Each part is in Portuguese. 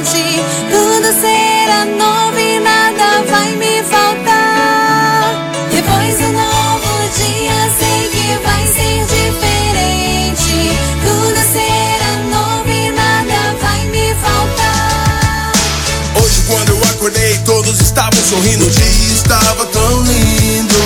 Tudo será novo e nada vai me faltar. Depois do novo dia, sei que vai ser diferente. Tudo será novo e nada vai me faltar. Hoje, quando eu acordei, todos estavam sorrindo. O dia estava tão lindo.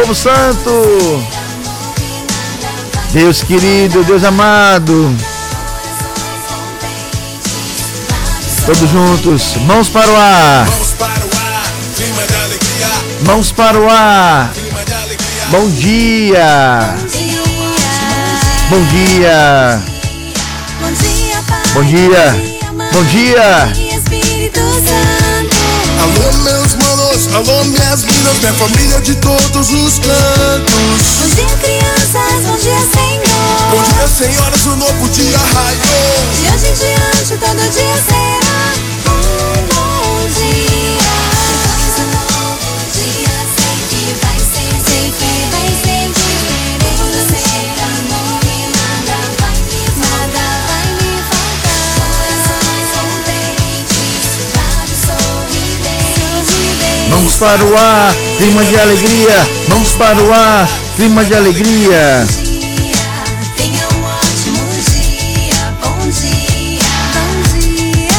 Povo Santo! Deus querido, Deus amado, todos juntos, mãos para o ar, Mãos para o ar. Bom dia, bom dia, Bom dia. Bom dia. Alô, meus manos, alô, minhas minas, minha família de todos os cantos. Bom dia, crianças. Bom dia, Senhor. Bom dia, senhoras, o novo dia raiou. De hoje em diante, todo dia será para o ar, clima de alegria, mãos para o ar, clima de alegria. Tenha um ótimo dia, bom dia, bom dia.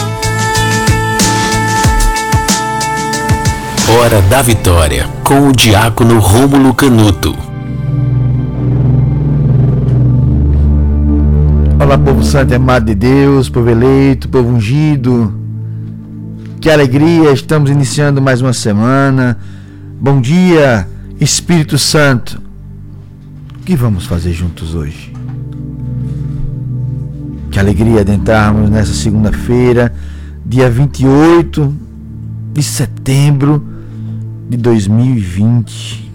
Hora da Vitória, com o diácono Rômulo Canuto. Olá, povo santo e amado de Deus, povo eleito, povo ungido. Que alegria, estamos iniciando mais uma semana. Bom dia, Espírito Santo. O que vamos fazer juntos hoje? Que alegria adentrarmos nessa segunda-feira, dia 28 de setembro de 2020.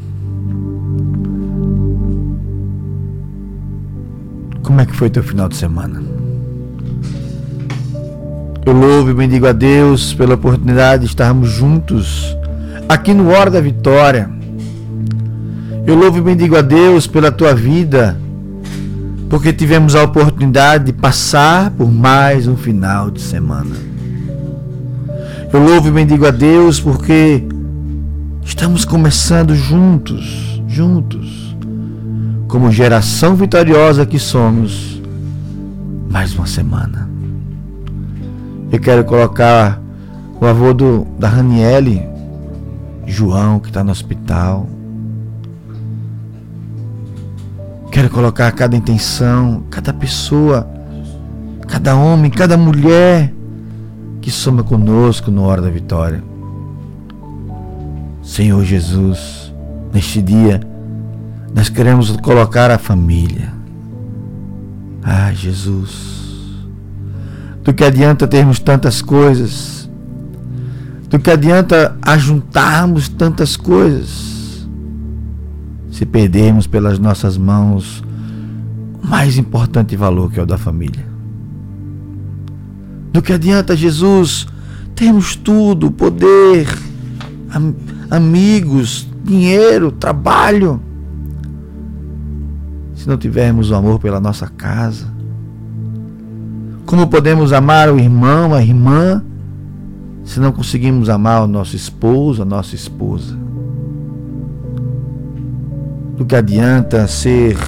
Como é que foi teu final de semana? Eu louvo e bendigo a Deus pela oportunidade de estarmos juntos aqui no Hora da Vitória. Eu louvo e bendigo a Deus pela tua vida, porque tivemos a oportunidade de passar por mais um final de semana. Eu louvo e bendigo a Deus porque estamos começando juntos, juntos, como geração vitoriosa que somos, mais uma semana. Eu quero colocar o avô do, da Raniele João que está no hospital. Quero colocar cada intenção, cada pessoa, cada homem, cada mulher que soma conosco no hora da vitória. Senhor Jesus, neste dia, nós queremos colocar a família. Ah, Jesus, do que adianta termos tantas coisas, do que adianta ajuntarmos tantas coisas, se perdermos pelas nossas mãos o mais importante valor que é o da família. Do que adianta, Jesus, termos tudo, poder, am amigos, dinheiro, trabalho, se não tivermos o amor pela nossa casa? Como podemos amar o irmão, a irmã, se não conseguimos amar o nosso esposo, a nossa esposa? Do que adianta ser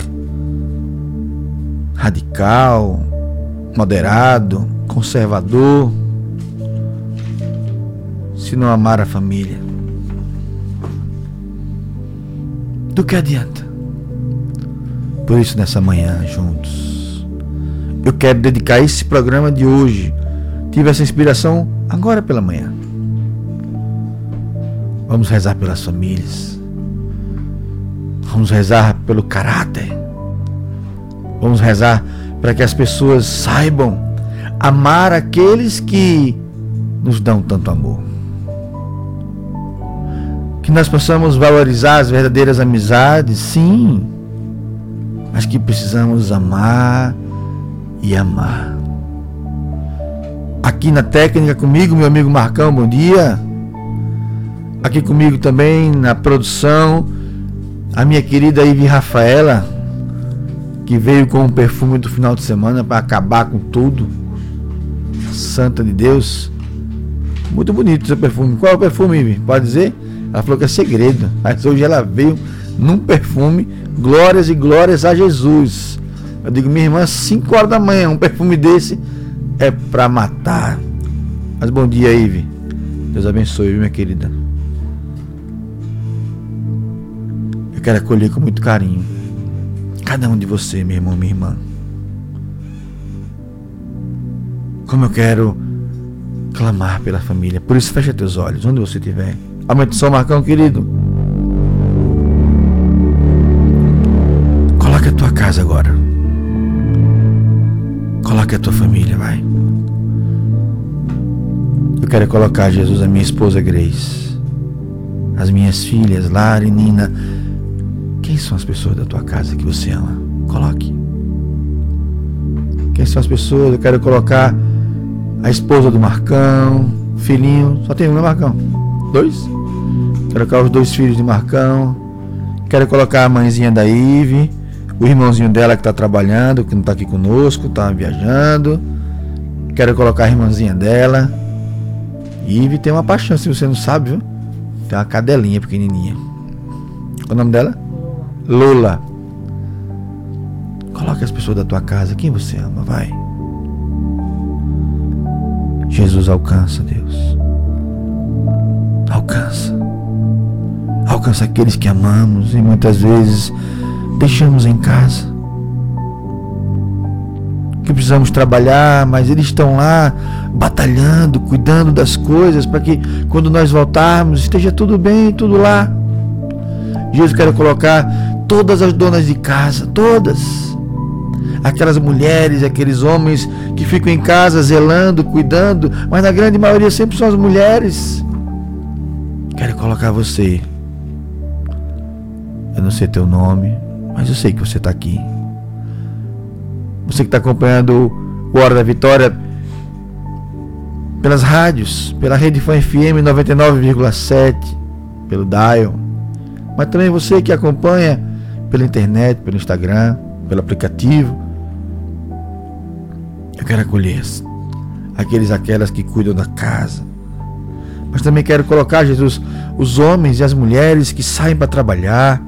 radical, moderado, conservador, se não amar a família? Do que adianta? Por isso, nessa manhã, juntos, eu quero dedicar esse programa de hoje. Tive essa inspiração agora pela manhã. Vamos rezar pelas famílias. Vamos rezar pelo caráter. Vamos rezar para que as pessoas saibam amar aqueles que nos dão tanto amor. Que nós possamos valorizar as verdadeiras amizades, sim mas que precisamos amar e amar. Aqui na técnica comigo, meu amigo Marcão, bom dia. Aqui comigo também na produção, a minha querida Ive Rafaela, que veio com o perfume do final de semana para acabar com tudo. Santa de Deus. Muito bonito seu perfume. Qual é o perfume, Ive? Pode dizer? Ela falou que é segredo. Mas hoje ela veio num perfume Glórias e glórias a Jesus. Eu digo, minha irmã, 5 horas da manhã, um perfume desse é para matar. Mas bom dia, Ive. Deus abençoe, minha querida. Eu quero acolher com muito carinho cada um de você, meu irmão, minha irmã. Como eu quero clamar pela família. Por isso, fecha teus olhos, onde você estiver. Aumente o som, Marcão, querido. Coloque a tua casa agora. Coloque a tua família, vai. Eu quero colocar, Jesus, a minha esposa Grace, as minhas filhas, Lara e Nina. Quem são as pessoas da tua casa que você ama? Coloque. Quem são as pessoas? Eu quero colocar a esposa do Marcão, filhinho. Só tem um, né, Marcão? Dois? Quero colocar os dois filhos de Marcão. Quero colocar a mãezinha da Ive o irmãozinho dela que está trabalhando, que não está aqui conosco, está viajando. Quero colocar a irmãzinha dela. Ive tem uma paixão, se você não sabe, viu? Tem uma cadelinha pequenininha. Qual o nome dela? Lula. Coloque as pessoas da tua casa, quem você ama, vai. Jesus alcança, Deus. Alcança. Alcança aqueles que amamos e muitas vezes deixamos em casa. Que precisamos trabalhar, mas eles estão lá batalhando, cuidando das coisas, para que quando nós voltarmos esteja tudo bem, tudo lá. Jesus quer colocar todas as donas de casa, todas. Aquelas mulheres, aqueles homens que ficam em casa zelando, cuidando, mas na grande maioria sempre são as mulheres. Quero colocar você. Eu não sei teu nome, mas eu sei que você está aqui. Você que está acompanhando o Hora da Vitória pelas rádios, pela Rede Fã FM 99,7, pelo Dial. Mas também você que acompanha pela internet, pelo Instagram, pelo aplicativo. Eu quero acolher aqueles aquelas que cuidam da casa. Mas também quero colocar, Jesus, os homens e as mulheres que saem para trabalhar,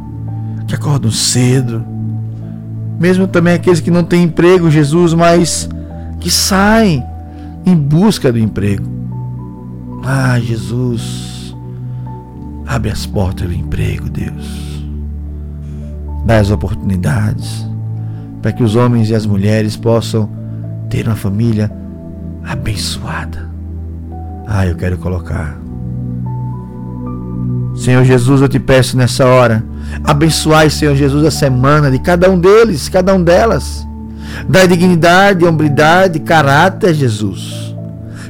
que acordam cedo, mesmo também aqueles que não têm emprego, Jesus, mas que saem em busca do emprego. Ah, Jesus, Abre as portas do emprego, Deus. Dá as oportunidades para que os homens e as mulheres possam ter uma família abençoada. Ah, eu quero colocar. Senhor Jesus, eu te peço nessa hora, abençoai, Senhor Jesus, a semana de cada um deles, cada um delas. Dá dignidade, hombridade, caráter, Jesus.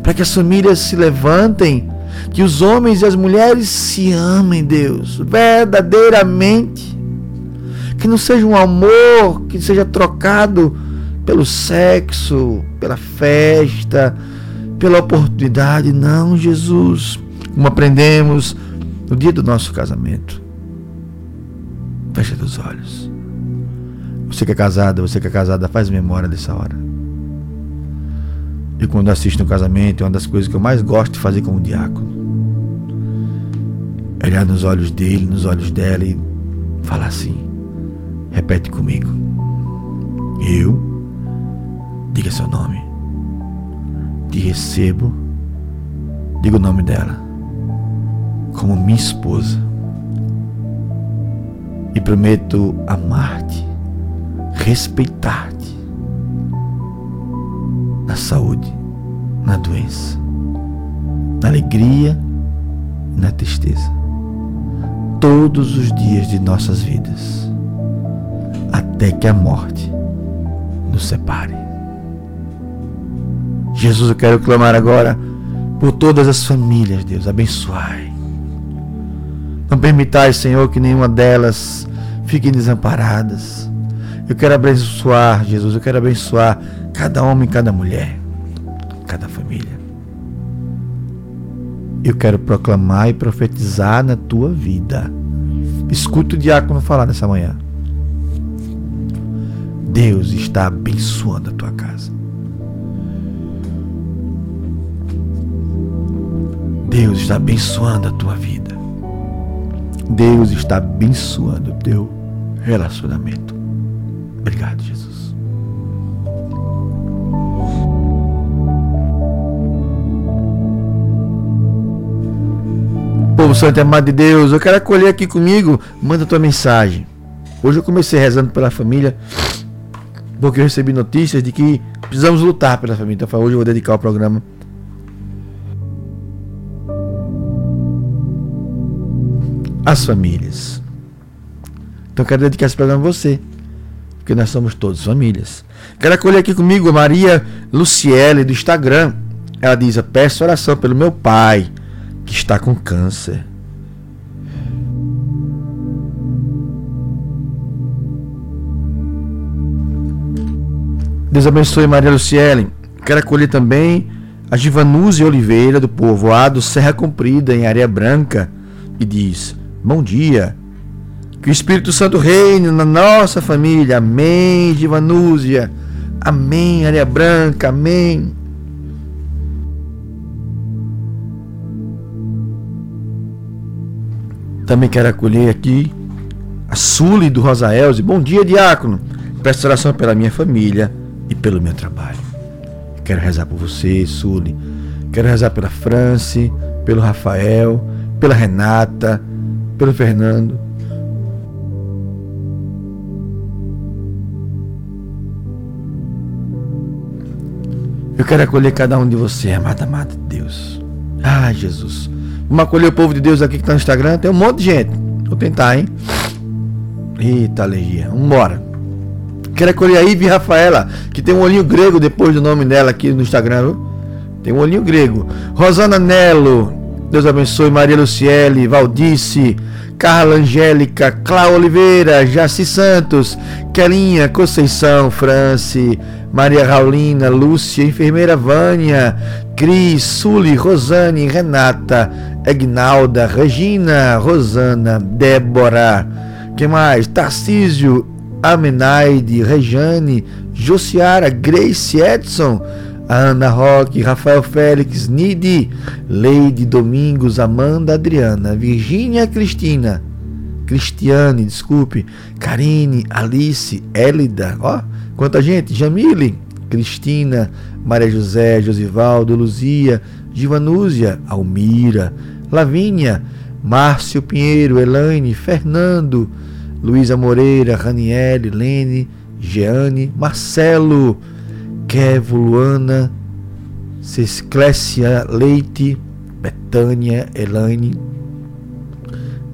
Para que as famílias se levantem, que os homens e as mulheres se amem, Deus, verdadeiramente. Que não seja um amor que seja trocado pelo sexo, pela festa, pela oportunidade. Não, Jesus. Como aprendemos no dia do nosso casamento. Fecha os olhos. Você que é casada, você que é casada, faz memória dessa hora. E quando assisto um casamento, é uma das coisas que eu mais gosto de fazer como diácono. É olhar nos olhos dele, nos olhos dela e falar assim. Repete comigo. Eu Diga seu nome. Te recebo. Diga o nome dela. Como minha esposa. E prometo amar-te, respeitar-te. Na saúde, na doença, na alegria e na tristeza. Todos os dias de nossas vidas. Até que a morte nos separe. Jesus, eu quero clamar agora por todas as famílias, Deus. Abençoai. Não permitais, Senhor, que nenhuma delas fiquem desamparadas. Eu quero abençoar, Jesus. Eu quero abençoar cada homem cada mulher, cada família. Eu quero proclamar e profetizar na tua vida. Escuta o diácono falar nessa manhã. Deus está abençoando a tua casa. Deus está abençoando a tua vida. Deus está abençoando o teu relacionamento. Obrigado, Jesus. Povo Santo e amado de Deus, eu quero acolher aqui comigo. Manda tua mensagem. Hoje eu comecei rezando pela família, porque eu recebi notícias de que precisamos lutar pela família. Então, hoje eu vou dedicar o programa as famílias. Então quero dedicar esse programa a você, porque nós somos todos famílias. Quero acolher aqui comigo a Maria Luciele do Instagram. Ela diz: Peço oração pelo meu pai, que está com câncer. Deus abençoe Maria Luciele. Quero acolher também a Givanuse Oliveira, do povoado Serra Comprida, em Areia Branca, e diz: Bom dia. Que o Espírito Santo reine na nossa família. Amém, Givanúzia. Amém, Areia Branca. Amém. Também quero acolher aqui a Sule do Rosaelze. Bom dia, diácono. Peço oração pela minha família e pelo meu trabalho. Quero rezar por você, Sule. Quero rezar pela France, pelo Rafael, pela Renata, pelo Fernando. Eu quero acolher cada um de você, amada, amada de Deus. Ai, Jesus. Vamos acolher o povo de Deus aqui que está no Instagram. Tem um monte de gente. Vou tentar, hein? Eita, alergia. Vambora. Quero acolher a Ive Rafaela, que tem um olhinho grego depois do nome dela aqui no Instagram. Viu? Tem um olhinho grego. Rosana Nelo. Deus abençoe. Maria Luciele, Valdice. Carla Angélica, Cláudia Oliveira, Jaci Santos, Kelinha, Conceição, France, Maria Raulina, Lúcia, Enfermeira Vânia, Cris, Suli, Rosane, Renata, Egnalda, Regina, Rosana, Débora, que mais? Tarcísio, Amenaide, Rejane, Josiara, Grace Edson, Ana Roque, Rafael Félix, Nidi, Leide Domingos, Amanda Adriana, Virgínia Cristina, Cristiane, desculpe, Karine, Alice, Élida, ó, quanta gente, Jamile, Cristina, Maria José, Josivaldo, Luzia, Givanúzia, Almira, Lavínia, Márcio Pinheiro, Elaine, Fernando, Luísa Moreira, Raniele, Lene, Jeane, Marcelo, Kevo, Luana, Cesclécia Leite, Betânia, Elaine,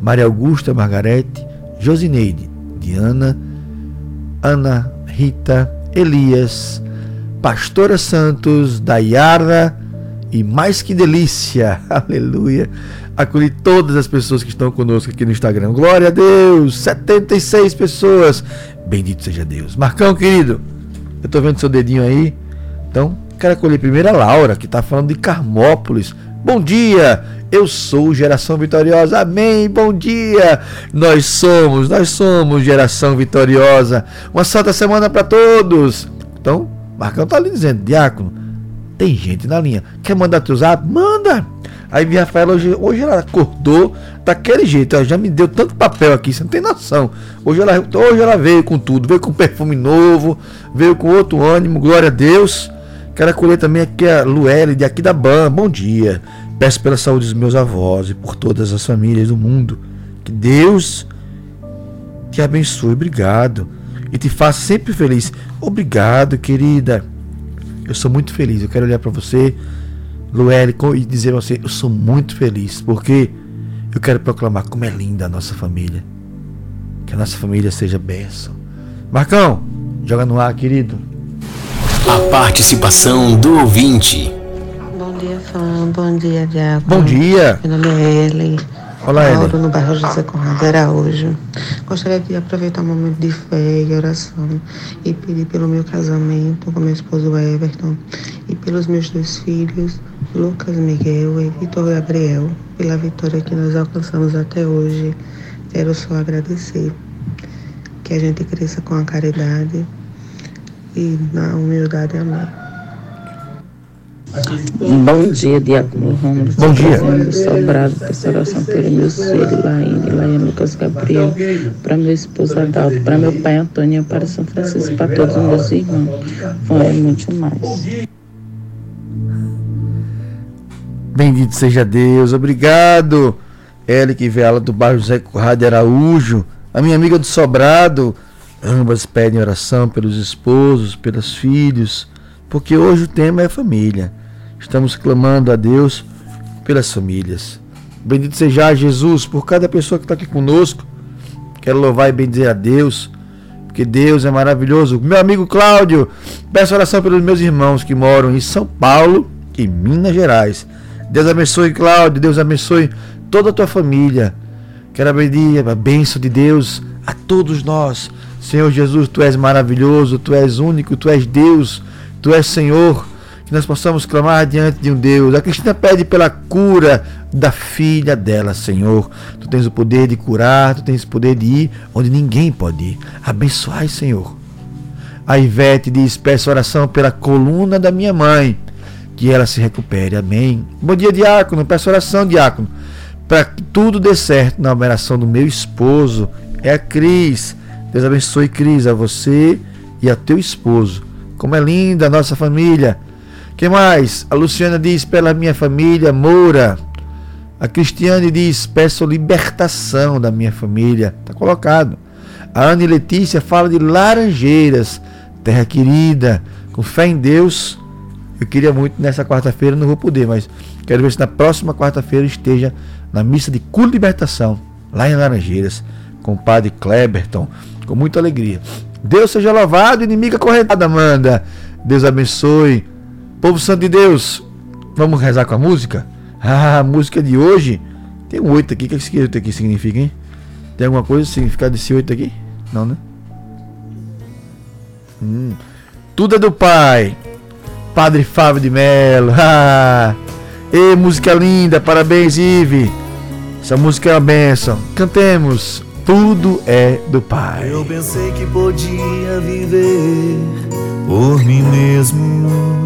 Maria Augusta, Margarete, Josineide, Diana, Ana Rita, Elias, Pastora Santos, Dayara e mais que delícia, aleluia. Acolhi todas as pessoas que estão conosco aqui no Instagram. Glória a Deus! 76 pessoas. Bendito seja Deus. Marcão, querido, eu tô vendo seu dedinho aí. Então, quero acolher primeiro a Laura, que está falando de Carmópolis. Bom dia! Eu sou Geração Vitoriosa. Amém. Bom dia. Nós somos, nós somos Geração Vitoriosa. Uma santa semana para todos. Então, Marcão tá ali dizendo, diácono, tem gente na linha. Quer mandar teu zap? Manda. Aí minha Rafaela hoje, hoje ela acordou daquele jeito. Ela já me deu tanto papel aqui, você não tem noção. Hoje ela, hoje ela veio com tudo, veio com perfume novo, veio com outro ânimo, glória a Deus. Quero acolher também aqui a Luelle, de aqui da BAM. Bom dia. Peço pela saúde dos meus avós e por todas as famílias do mundo. Que Deus te abençoe. Obrigado. E te faça sempre feliz. Obrigado, querida. Eu sou muito feliz. Eu quero olhar para você, Lueli, e dizer a você: eu sou muito feliz. Porque eu quero proclamar como é linda a nossa família. Que a nossa família seja bênção. Marcão, joga no ar, querido. A participação do ouvinte dia, fã. Bom dia, Diabo. Bom dia. Meu nome é Ellen. Olá. Moro no bairro José Conrado Araújo. Gostaria de aproveitar um momento de fé e oração e pedir pelo meu casamento com meu esposo Everton e pelos meus dois filhos, Lucas Miguel e Vitor Gabriel, pela vitória que nós alcançamos até hoje. Quero só agradecer. Que a gente cresça com a caridade e na humildade. Amém. Bom dia, Diácono Romulo. Bom dia. Sobrado, essa oração pelo meu filho, Laine, Laine Lucas Gabriel, para meu esposo Adalto, para meu pai Antônio, para São Francisco, para todos os meus irmãos. Foi muito mais. Bendito seja Deus, obrigado. Que vela do bairro José Corrado de Araújo, a minha amiga do Sobrado, ambas pedem oração pelos esposos, pelos filhos, porque hoje o tema é família. Estamos clamando a Deus pelas famílias. Bendito seja Jesus por cada pessoa que está aqui conosco. Quero louvar e bendizer a Deus, porque Deus é maravilhoso. Meu amigo Cláudio, peço oração pelos meus irmãos que moram em São Paulo e Minas Gerais. Deus abençoe, Cláudio. Deus abençoe toda a tua família. Quero pedir a bênção de Deus a todos nós. Senhor Jesus, tu és maravilhoso, tu és único, tu és Deus, tu és Senhor que nós possamos clamar diante de um Deus. A Cristina pede pela cura da filha dela, Senhor. Tu tens o poder de curar, tu tens o poder de ir onde ninguém pode ir. Abençoai, Senhor. A Ivete diz: Peço oração pela coluna da minha mãe, que ela se recupere. Amém. Bom dia, diácono. Peço oração, diácono, para que tudo dê certo na operação do meu esposo. É a Cris. Deus abençoe, Cris, a você e a teu esposo. Como é linda a nossa família que mais? A Luciana diz pela minha família, Moura. A Cristiane diz: peço libertação da minha família. Está colocado. A Ana Letícia fala de Laranjeiras, terra querida, com fé em Deus. Eu queria muito nessa quarta-feira, não vou poder, mas quero ver se na próxima quarta-feira esteja na missa de culto libertação, lá em Laranjeiras, com o padre Kleberton, com muita alegria. Deus seja louvado, inimiga corretada, Amanda. Deus abençoe Povo Santo de Deus, vamos rezar com a música? Ah, a música de hoje tem um oito aqui. O que esse oito aqui significa, hein? Tem alguma coisa significado desse oito aqui? Não, né? Hum. Tudo é do Pai. Padre Fábio de Melo. Ah. Ei, música linda. Parabéns, Ive. Essa música é uma benção. Cantemos. Tudo é do Pai. Eu pensei que podia viver por mim mesmo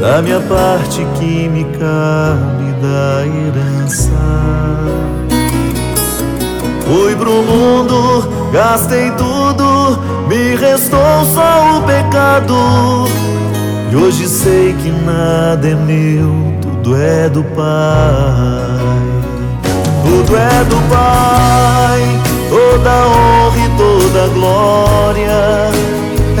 da minha parte que me da herança. Fui pro mundo, gastei tudo, me restou só o pecado. E hoje sei que nada é meu, tudo é do Pai. Tudo é do Pai, toda honra e toda glória.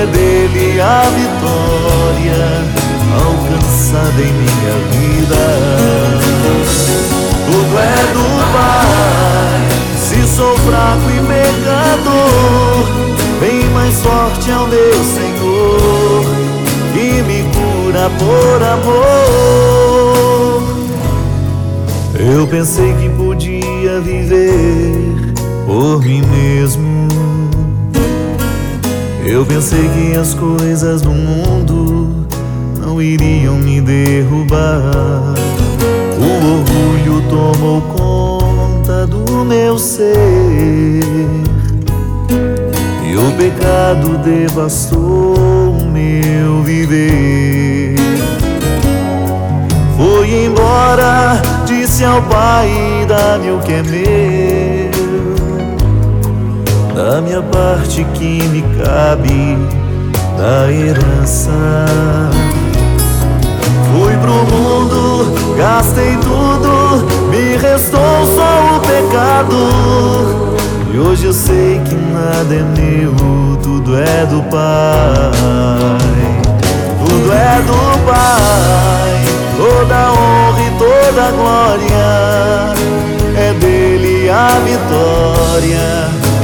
É dele a vitória alcançada em minha vida. Tudo é do Pai, se sou fraco e pecador, bem mais forte é o meu Senhor, que me cura por amor. Eu pensei que podia viver por mim mesmo. Eu pensei que as coisas do mundo não iriam me derrubar. O orgulho tomou conta do meu ser. E o pecado devastou o meu viver. Fui embora, disse ao pai: dá-me o que é meu, da minha parte que me cabe da herança. Fui pro mundo, gastei tudo, me restou só o pecado. E hoje eu sei que nada é meu, tudo é do Pai. Tudo é do Pai, toda honra e toda glória. É dele a vitória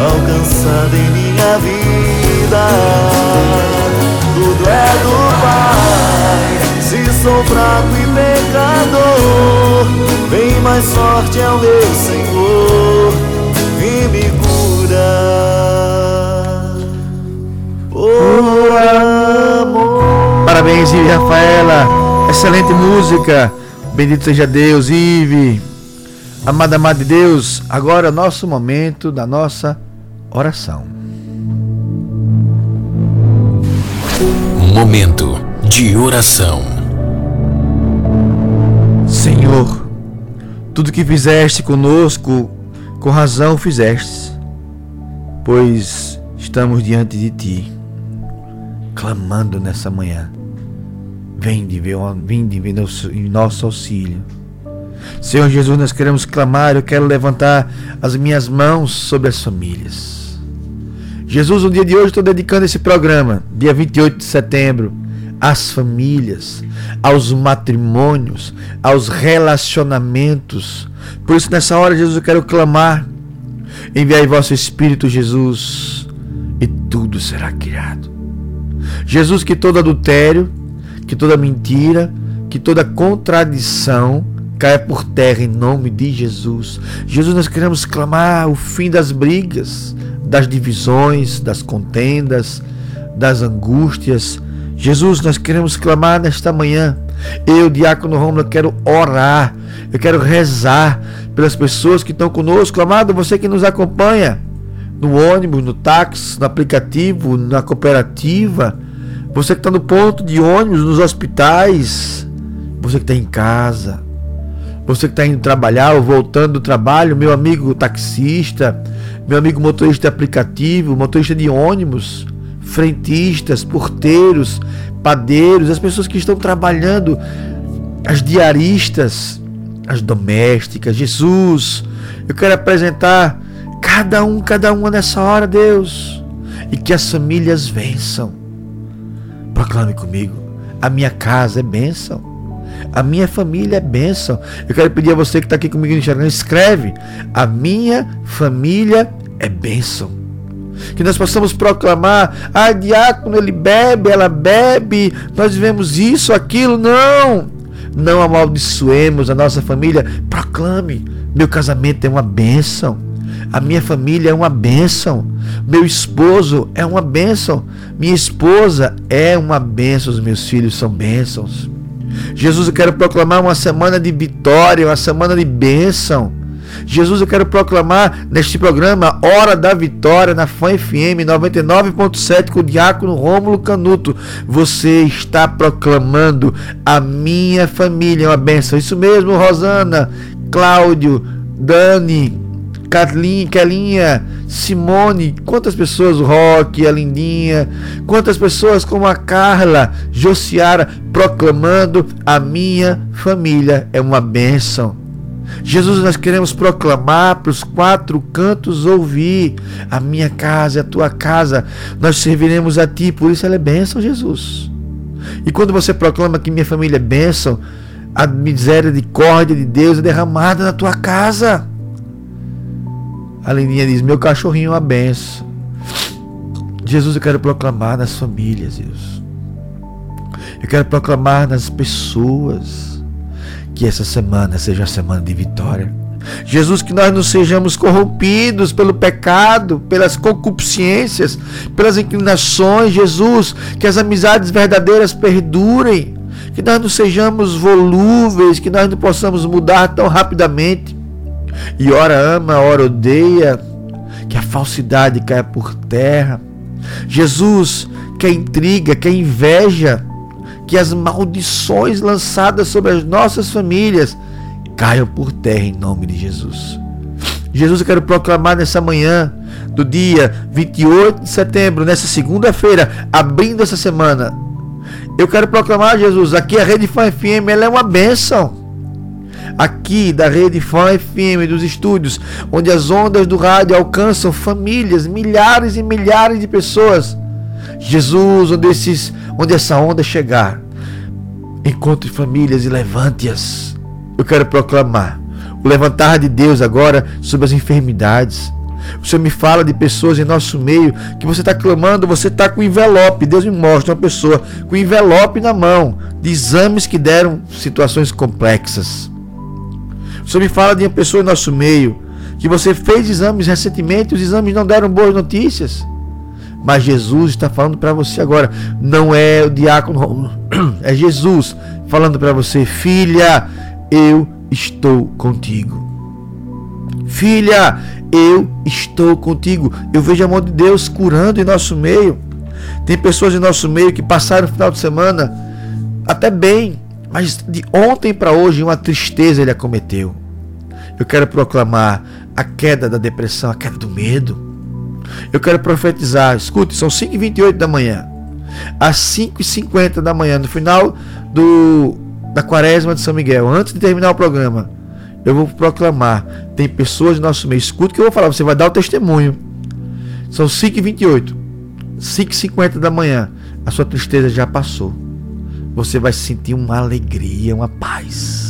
alcançada em minha vida. Tudo é do Pai, se sou fraco e pecador, bem mais forte é o meu Senhor, que me cura por amor. Parabéns, Ive Rafaela. Excelente música. Bendito seja Deus, Ive. Amada, amada de Deus, agora é o nosso momento da nossa oração. Momento de oração. Senhor, tudo que fizeste conosco, com razão fizeste, pois estamos diante de Ti, clamando nessa manhã. Vem de ver, vem de ver em nosso auxílio. Senhor Jesus, nós queremos clamar, eu quero levantar as minhas mãos sobre as famílias. Jesus, no dia de hoje estou dedicando esse programa, dia 28 de setembro, às famílias, aos matrimônios, aos relacionamentos. Por isso, nessa hora, Jesus, eu quero clamar. Enviai vosso Espírito, Jesus, e tudo será criado. Jesus, que todo adultério, que toda mentira, que toda contradição caia por terra em nome de Jesus. Jesus, nós queremos clamar o fim das brigas, das divisões, das contendas, das angústias. Jesus, nós queremos clamar nesta manhã. Eu, diácono Romulo, quero orar, eu quero rezar pelas pessoas que estão conosco. Amado, você que nos acompanha no ônibus, no táxi, no aplicativo, na cooperativa, você que está no ponto de ônibus, nos hospitais, você que está em casa, você que está indo trabalhar ou voltando do trabalho, meu amigo taxista, meu amigo motorista de aplicativo, motorista de ônibus, frentistas, porteiros, padeiros, as pessoas que estão trabalhando, as diaristas, as domésticas. Jesus, eu quero apresentar cada um, cada uma nessa hora, Deus, e que as famílias vençam. Proclame comigo: a minha casa é bênção. A minha família é bênção. Eu quero pedir a você que está aqui comigo no Instagram, escreve: A minha família é bênção. Que nós possamos proclamar: Ah, diácono, ele bebe, ela bebe, nós vivemos isso, aquilo. Não! Não amaldiçoemos a nossa família. Proclame: Meu casamento é uma bênção. A minha família é uma bênção. Meu esposo é uma bênção. Minha esposa é uma bênção. Os meus filhos são bênçãos. Jesus, eu quero proclamar uma semana de vitória, uma semana de bênção. Jesus, eu quero proclamar neste programa Hora da Vitória na Fã FM 99.7 com o diácono Rômulo Canuto. Você está proclamando a minha família é uma bênção. Isso mesmo, Rosana, Cláudio, Dani, Kathleen, Kelinha, Simone, quantas pessoas, o Rock, a Lindinha, quantas pessoas como a Carla, Josiara, proclamando a minha família é uma bênção. Jesus, nós queremos proclamar para os quatro cantos ouvir: a minha casa é a tua casa, nós serviremos a ti, por isso ela é bênção, Jesus. E quando você proclama que minha família é bênção, a misericórdia de Deus é derramada na tua casa. A Lindinha diz: Meu cachorrinho uma benção. Jesus, eu quero proclamar nas famílias, Deus. Eu quero proclamar nas pessoas que essa semana seja a semana de vitória. Jesus, que nós não sejamos corrompidos pelo pecado, pelas concupiscências, pelas inclinações. Jesus, que as amizades verdadeiras perdurem. Que nós não sejamos volúveis, que nós não possamos mudar tão rapidamente e ora ama, ora odeia, que a falsidade caia por terra. Jesus quer intriga, quer inveja, que as maldições lançadas sobre as nossas famílias caiam por terra em nome de Jesus. Jesus, eu quero proclamar nessa manhã do dia 28 de setembro, nessa segunda-feira, abrindo essa semana. Eu quero proclamar, Jesus, aqui a Rede Fã FM, ela é uma bênção aqui da rede Fã FM dos estúdios, onde as ondas do rádio alcançam famílias, milhares e milhares de pessoas. Jesus, onde, esses, onde essa onda chegar, encontre famílias e levante-as. Eu quero proclamar o levantar de Deus agora sobre as enfermidades. O Senhor me fala de pessoas em nosso meio que você está clamando, você está com envelope. Deus me mostra uma pessoa com envelope na mão de exames que deram situações complexas. O Senhor me fala de uma pessoa em nosso meio que você fez exames recentemente, os exames não deram boas notícias. Mas Jesus está falando para você agora, não é o diácono, é Jesus falando para você, filha, eu estou contigo. Filha, eu estou contigo. Eu vejo a mão de Deus curando em nosso meio. Tem pessoas em nosso meio que passaram o final de semana até bem, mas de ontem para hoje uma tristeza ele acometeu. Eu quero proclamar a queda da depressão, a queda do medo. Eu quero profetizar. Escute, são 5h28 da manhã. Às 5h50 da manhã, no final do, da quaresma de São Miguel, antes de terminar o programa, eu vou proclamar. Tem pessoas no nosso meio. Escute o que eu vou falar, você vai dar o testemunho. São 5h28. 5h50 da manhã. A sua tristeza já passou. Você vai sentir uma alegria, uma paz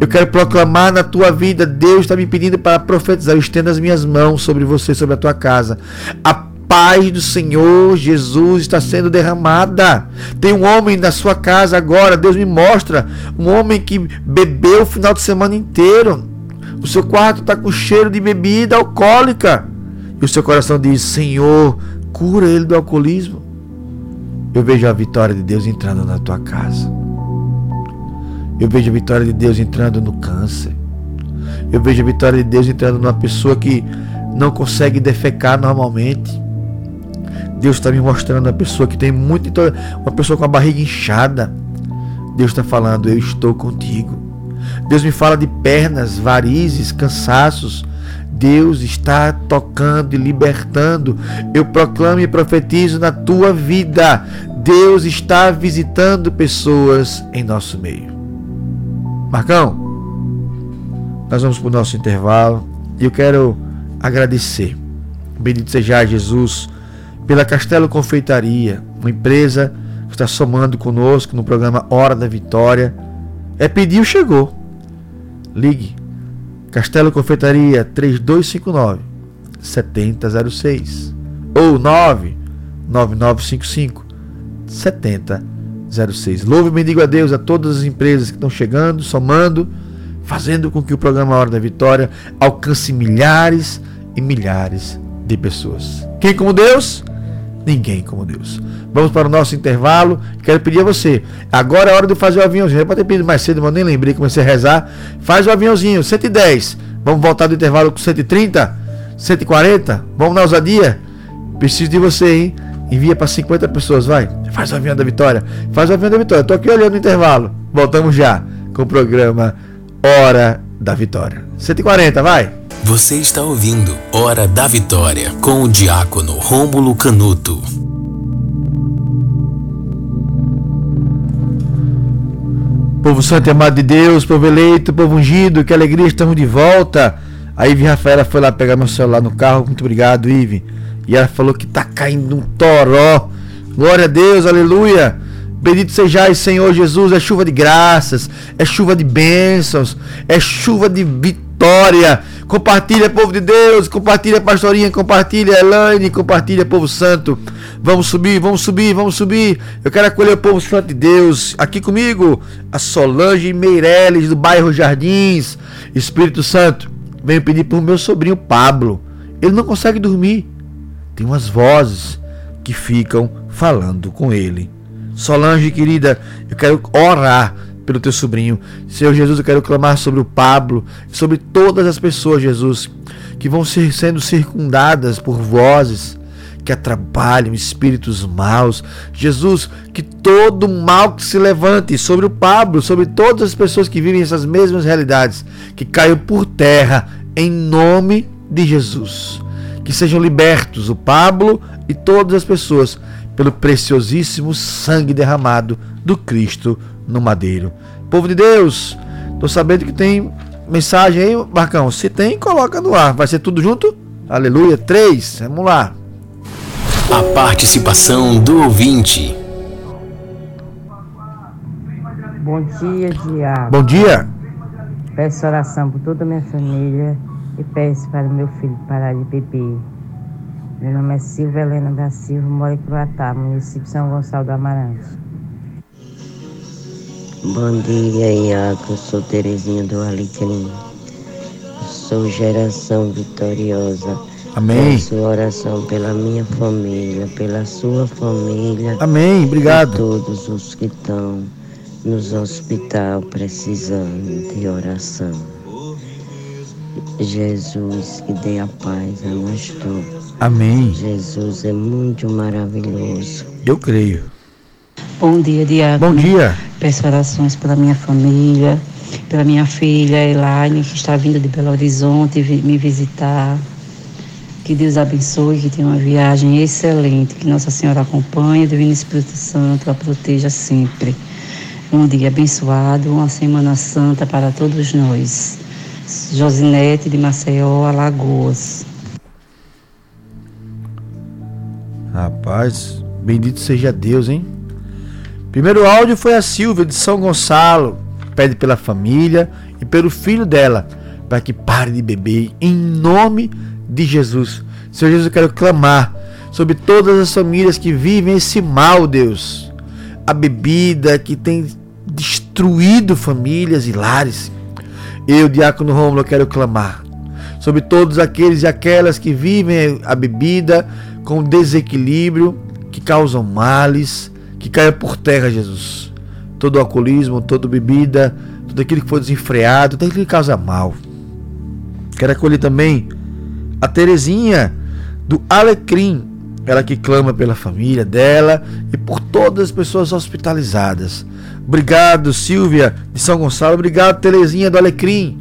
eu quero proclamar na tua vida. Deus está me pedindo para profetizar. Eu estendo as minhas mãos sobre você, sobre a tua casa. A paz do Senhor Jesus está sendo derramada. Tem um homem na sua casa agora. Deus me mostra. Um homem que bebeu o final de semana inteiro. O seu quarto está com cheiro de bebida alcoólica. E o seu coração diz: Senhor, cura ele do alcoolismo. Eu vejo a vitória de Deus entrando na tua casa. Eu vejo a vitória de Deus entrando no câncer. Eu vejo a vitória de Deus entrando numa pessoa que não consegue defecar normalmente. Deus está me mostrando uma pessoa que tem muito. Uma pessoa com a barriga inchada. Deus está falando, eu estou contigo. Deus me fala de pernas, varizes, cansaços, Deus está tocando e libertando. Eu proclamo e profetizo na tua vida. Deus está visitando pessoas em nosso meio. Marcão, nós vamos para o nosso intervalo e eu quero agradecer. Bendito seja Jesus pela Castelo Confeitaria, uma empresa que está somando conosco no programa Hora da Vitória. É pediu, chegou. Ligue. Castelo Confeitaria 3259 7006 ou 99955 7006. Louve e bendigo a Deus a todas as empresas que estão chegando, somando, fazendo com que o programa Hora da Vitória alcance milhares e milhares de pessoas. Quem como Deus? Ninguém como Deus. Vamos para o nosso intervalo. Quero pedir a você. Agora é hora de fazer o aviãozinho. Eu pode ter pedido mais cedo, mas nem lembrei. Comecei a rezar. Faz o aviãozinho. 110. Vamos voltar do intervalo com 130? 140? Vamos na ousadia? Preciso de você, hein? Envia para 50 pessoas, vai. Faz o avião da vitória. Faz o avião da vitória. Tô aqui olhando o intervalo. Voltamos já com o programa Hora da Vitória. 140, vai. Você está ouvindo Hora da Vitória com o diácono Rômulo Canuto. Povo santo e amado de Deus, povo eleito, povo ungido, que alegria, estamos de volta. A Ive Rafaela foi lá pegar meu celular no carro, muito obrigado, Ive. E ela falou que tá caindo um toró. Glória a Deus, aleluia. Bendito sejais, Senhor Jesus, é chuva de graças, é chuva de bênçãos, é chuva de vitória. Compartilha, povo de Deus, compartilha, pastorinha, compartilha, Elaine, compartilha, povo santo. Vamos subir, vamos subir, vamos subir. Eu quero acolher o povo santo de Deus. Aqui comigo, a Solange Meireles, do bairro Jardins. Espírito Santo, venho pedir para o meu sobrinho Pablo. Ele não consegue dormir. Tem umas vozes que ficam falando com ele. Solange, querida, eu quero orar pelo teu sobrinho. Senhor Jesus, eu quero clamar sobre o Pablo, sobre todas as pessoas, Jesus, que vão ser sendo circundadas por vozes que atrapalham, espíritos maus. Jesus, que todo mal que se levante sobre o Pablo, sobre todas as pessoas que vivem essas mesmas realidades, que caiam por terra em nome de Jesus. Que sejam libertos o Pablo e todas as pessoas pelo preciosíssimo sangue derramado do Cristo no madeiro. Povo de Deus, tô sabendo que tem mensagem aí, Marcão. Se tem, coloca no ar. Vai ser tudo junto? Aleluia. Três. Vamos lá. A participação do ouvinte. Bom dia, Diabo. Bom dia. Peço oração por toda a minha família e peço para o meu filho parar de beber. Meu nome é Silvia Helena da Silva, moro em Croatá, município de São Gonçalo do Amarante. Bom dia, Iaco. Sou Terezinha do Alecrim. Sou geração vitoriosa. Amém. Peço oração pela minha família, pela sua família. Amém. Obrigado. E todos os que estão nos hospital precisando de oração. Jesus, que dê a paz a nós todos. Amém. Jesus é muito maravilhoso. Eu creio. Bom dia, Diácono. Bom dia. Peço orações pela minha família, pela minha filha Elaine, que está vindo de Belo Horizonte me visitar. Que Deus abençoe, que tenha uma viagem excelente, que Nossa Senhora acompanhe, o Divino Espírito Santo a proteja sempre. Um dia abençoado, uma semana santa para todos nós. Josinete de Maceió, Alagoas. Rapaz, bendito seja Deus, hein? Primeiro áudio foi a Silvia de São Gonçalo. Pede pela família e pelo filho dela para que pare de beber em nome de Jesus. Senhor Jesus, eu quero clamar sobre todas as famílias que vivem esse mal, Deus. A bebida que tem destruído famílias e lares. Eu, Diácono Rômulo, quero clamar sobre todos aqueles e aquelas que vivem a bebida com desequilíbrio, que causam males, que caia por terra, Jesus. Todo alcoolismo, toda bebida, tudo aquilo que for desenfreado, tudo aquilo que causa mal. Quero acolher também a Terezinha do Alecrim, ela que clama pela família dela e por todas as pessoas hospitalizadas. Obrigado, Silvia de São Gonçalo. Obrigado, Terezinha do Alecrim.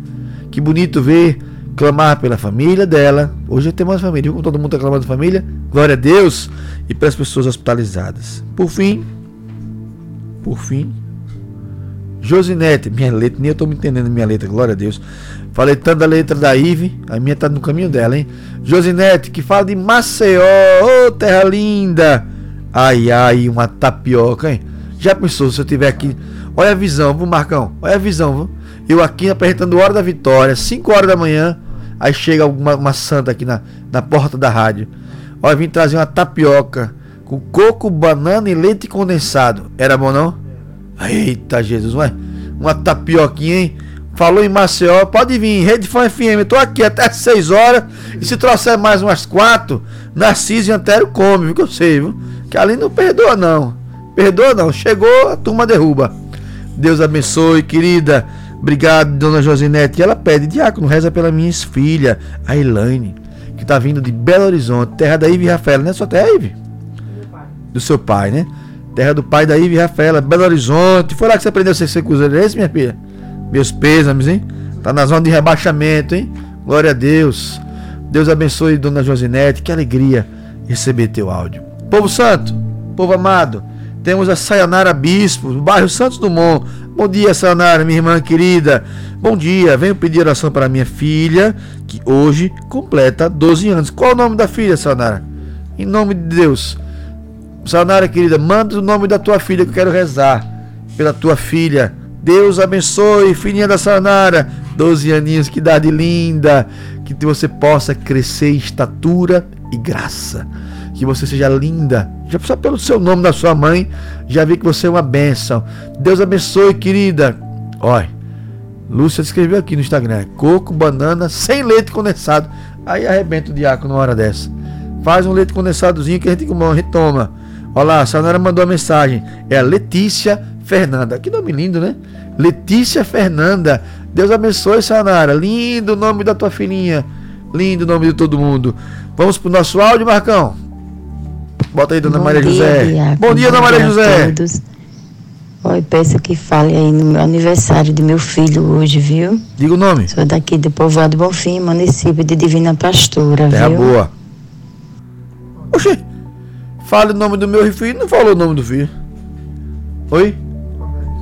Que bonito ver clamar pela família dela. Hoje tem mais família, como todo mundo está clamando família. Glória a Deus. E pelas pessoas hospitalizadas. Por fim, por fim, Josinete, minha letra, nem eu estou me entendendo minha letra, glória a Deus. Falei tanto da letra da Ive, a minha tá no caminho dela, hein? Josinete, que fala de Maceió, ô oh, terra linda. Ai, ai, uma tapioca, hein? Já pensou se eu tiver aqui? Olha a visão, viu, Marcão? Olha a visão, viu? Eu aqui apresentando Hora da Vitória, 5 horas da manhã. Aí chega uma, uma santa aqui na, na porta da rádio. Olha, vim trazer uma tapioca com coco, banana e leite condensado. Era bom não? Eita Jesus, ué. Uma tapioquinha, hein? Falou em Maceió, pode vir, Rede Fã FM, tô aqui até 6 horas. E se trouxer mais umas 4, Narciso e Antero come, viu que eu sei, viu? Que ali não perdoa não. Perdoa não. Chegou, a turma derruba. Deus abençoe, querida. Obrigado, dona Josinete. E ela pede, diácono, reza pela minha filha, a Elaine, que está vindo de Belo Horizonte, terra da Ive Rafaela, não é sua terra, Ive? Do seu pai, né? Terra do pai da Ive Rafaela, Belo Horizonte. Foi lá que você aprendeu a ser, cruzeirense, minha filha? Meus pêsames, hein? Tá na zona de rebaixamento, hein? Glória a Deus. Deus abençoe, dona Josinete. Que alegria receber teu áudio. Povo Santo, povo amado, temos a Sayonara Bispo, no bairro Santos Dumont. Bom dia, Sayonara, minha irmã querida. Bom dia, venho pedir oração para minha filha, que hoje completa 12 anos. Qual é o nome da filha, Sayonara? Em nome de Deus. Sayonara, querida, manda o nome da tua filha que eu quero rezar pela tua filha. Deus abençoe, filhinha da Sayonara. 12 aninhos, que idade linda. Que você possa crescer em estatura e graça que você seja linda. Já só pelo seu nome da sua mãe, já vi que você é uma bênção. Deus abençoe, querida. Olha, Lúcia escreveu aqui no Instagram: coco, banana, sem leite condensado. Aí arrebenta o diácono numa hora dessa. Faz um leite condensadozinho que a gente toma. Olha lá, a senhora mandou uma mensagem. É a Letícia Fernanda. Que nome lindo, né? Letícia Fernanda. Deus abençoe, Sanara. Lindo o nome da tua filhinha. Lindo o nome de todo mundo. Vamos pro nosso áudio, Marcão. Bota aí, dona Bom Maria dia, José. Bom dia, dona Maria dia a José. todos. Oi, peço que fale aí no meu aniversário de meu filho hoje, viu? Diga o nome. Sou daqui do povoado Bonfim, município de Divina Pastora, Terra viu? boa. Oxê. Fale o nome do meu filho. Não falou o nome do filho. Oi?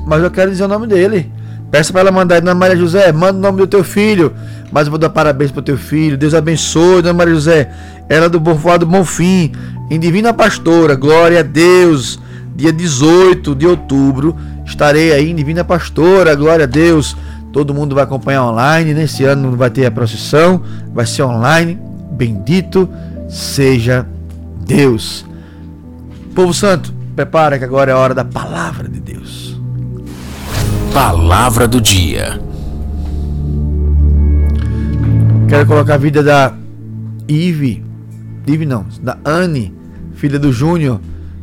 Mas eu quero dizer o nome dele. Peça para ela mandar Dona Maria José, manda o nome do teu filho. Mas eu vou dar parabéns pro teu filho. Deus abençoe, Dona Maria José. Ela é do Povoado Bonfim, em Divina Pastora. Glória a Deus. Dia 18 de outubro, estarei aí em Divina Pastora. Glória a Deus. Todo mundo vai acompanhar online. Nesse ano não vai ter a procissão, vai ser online. Bendito seja Deus. Povo Santo, prepara que agora é a hora da palavra de Deus. Palavra do dia. Quero colocar a vida da Ive, Ive não, da Anne, filha do Júnior,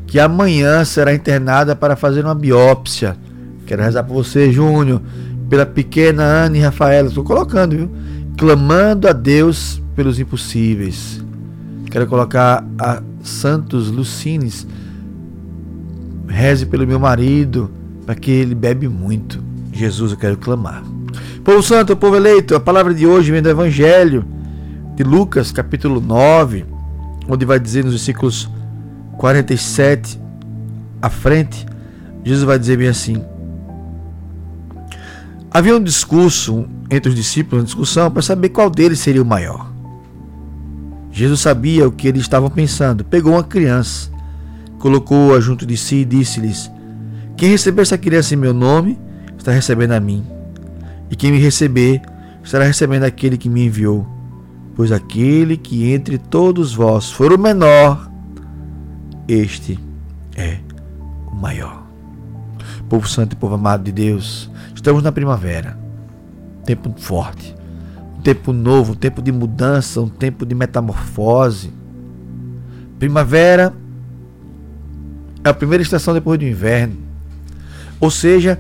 que amanhã será internada para fazer uma biópsia. Quero rezar por você, Júnior, pela pequena Anne e Rafaela. Estou colocando, viu? Clamando a Deus pelos impossíveis. Quero colocar a Santos Lucines. Reze pelo meu marido, para que ele bebe muito. Jesus, eu quero clamar. Povo Santo, povo eleito, a palavra de hoje vem do Evangelho de Lucas, capítulo 9, onde vai dizer nos versículos 47 à frente, Jesus vai dizer bem assim: Havia um discurso entre os discípulos, uma discussão para saber qual deles seria o maior. Jesus sabia o que eles estavam pensando. Pegou uma criança, colocou-a junto de si e disse-lhes: Quem receber essa criança em meu nome, está recebendo a mim. E quem me receber, estará recebendo aquele que me enviou. Pois aquele que entre todos vós for o menor, este é o maior. Povo santo e povo amado de Deus, estamos na primavera. Tempo forte. Um tempo novo, um tempo de mudança, um tempo de metamorfose. Primavera é a primeira estação depois do inverno. Ou seja,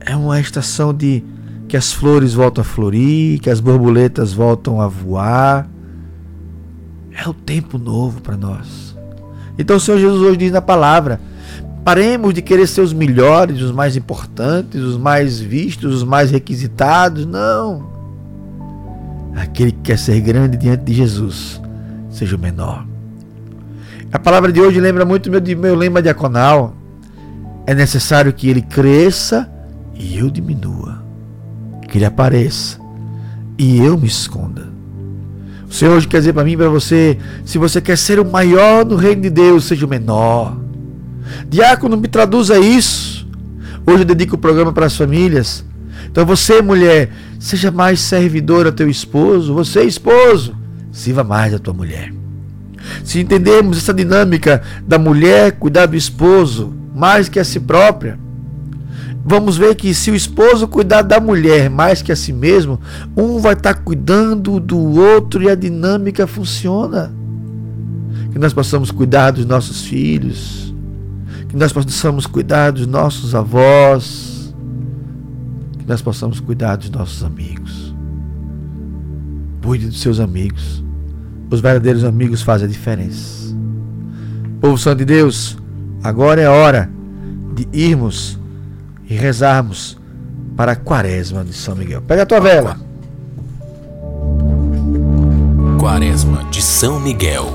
é uma estação de que as flores voltam a florir, que as borboletas voltam a voar. É o tempo novo para nós. Então o Senhor Jesus hoje diz na palavra: paremos de querer ser os melhores, os mais importantes, os mais vistos, os mais requisitados. Não. aquele que quer ser grande diante de Jesus seja o menor. A palavra de hoje lembra muito meu, meu lema diaconal. É necessário que ele cresça e eu diminua. Que ele apareça e eu me esconda. O Senhor hoje quer dizer para mim e para você: se você quer ser o maior no reino de Deus, seja o menor. Diácono, me traduza isso. Hoje eu dedico o programa para as famílias. Então você, mulher, seja mais servidora ao teu esposo. Você, esposo, sirva mais a tua mulher. Se entendermos essa dinâmica da mulher cuidar do esposo mais que a si própria, vamos ver que se o esposo cuidar da mulher mais que a si mesmo, um vai estar cuidando do outro e a dinâmica funciona. Que nós possamos cuidar dos nossos filhos, que nós possamos cuidar dos nossos avós, que nós possamos cuidar dos nossos amigos. Cuide dos seus amigos. Os verdadeiros amigos fazem a diferença. Povo Santo de Deus, agora é hora de irmos e rezarmos para a quaresma de São Miguel. Pega a tua vela. Quaresma de São Miguel.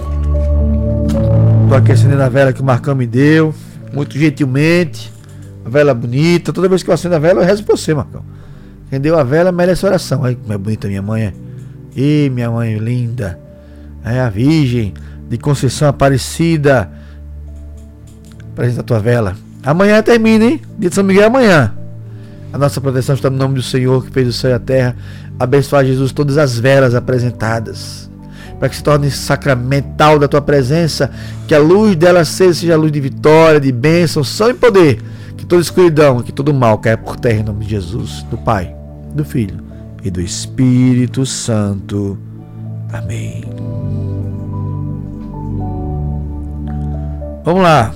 Estou aqui acendendo a vela que o Marcão me deu, muito gentilmente. A vela bonita. Toda vez que eu acendo a vela, eu rezo por você, Marcão. Quem deu a vela merece oração. Olha como é bonita minha mãe. E minha mãe linda é a Virgem de Conceição Aparecida. Apresenta a tua vela. Amanhã termina, hein? Dia de São Miguel é amanhã. A nossa proteção está no nome do Senhor que fez o céu e a terra. Abençoar Jesus todas as velas apresentadas. Para que se torne sacramental da tua presença. Que a luz dela seja, seja a luz de vitória, de bênção, são e poder. Que toda escuridão, que todo mal caia por terra em nome de Jesus, do Pai, do Filho e do Espírito Santo. Amém. Vamos lá.